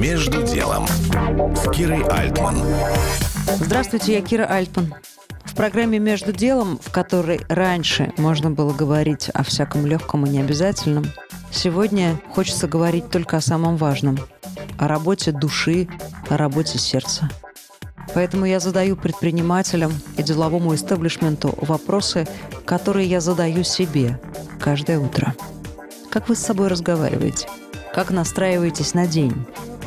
Между делом с Кирой Альтман. Здравствуйте, я Кира Альтман. В программе «Между делом», в которой раньше можно было говорить о всяком легком и необязательном, сегодня хочется говорить только о самом важном – о работе души, о работе сердца. Поэтому я задаю предпринимателям и деловому истеблишменту вопросы, которые я задаю себе каждое утро. Как вы с собой разговариваете? Как настраиваетесь на день?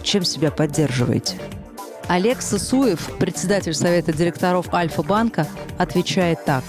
Чем себя поддерживаете? Олег Сысуев, председатель Совета директоров Альфа-банка, отвечает так.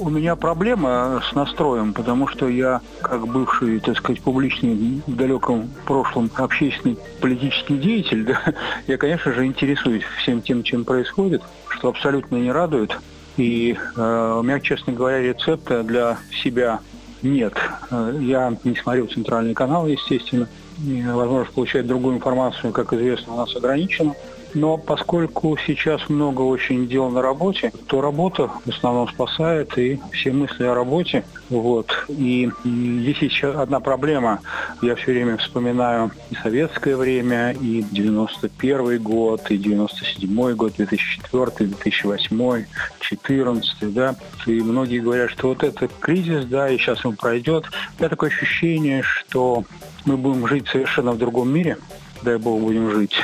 У меня проблема с настроем, потому что я, как бывший, так сказать, публичный в далеком прошлом общественный политический деятель, да, я, конечно же, интересуюсь всем тем, чем происходит, что абсолютно не радует. И э, у меня, честно говоря, рецепта для себя нет. Э, я не смотрел центральный канал, естественно. Возможность получать другую информацию, как известно, у нас ограничена. Но поскольку сейчас много очень дел на работе, то работа в основном спасает, и все мысли о работе. Вот. И здесь еще одна проблема. Я все время вспоминаю и советское время, и 91 год, и 97 год, 2004, 2008, 2014, да. И многие говорят, что вот это кризис, да, и сейчас он пройдет. У меня такое ощущение, что мы будем жить совершенно в другом мире, дай бог будем жить.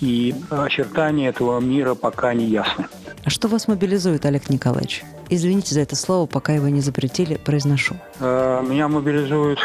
И очертания этого мира пока не ясны. А что вас мобилизует, Олег Николаевич? Извините за это слово, пока его не запретили, произношу. Э, меня мобилизует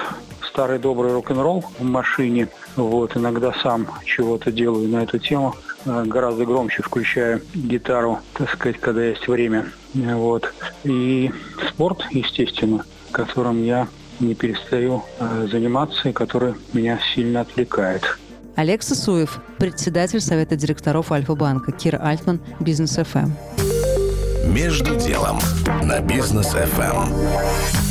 старый добрый рок-н-ролл в машине. Вот, иногда сам чего-то делаю на эту тему. Э, гораздо громче включаю гитару, так сказать, когда есть время. Вот. И спорт, естественно, которым я не перестаю э, заниматься и который меня сильно отвлекает. Олег Сосуев, председатель Совета директоров Альфа-банка, Кира Альтман, Бизнес ФМ. Между делом на Бизнес ФМ.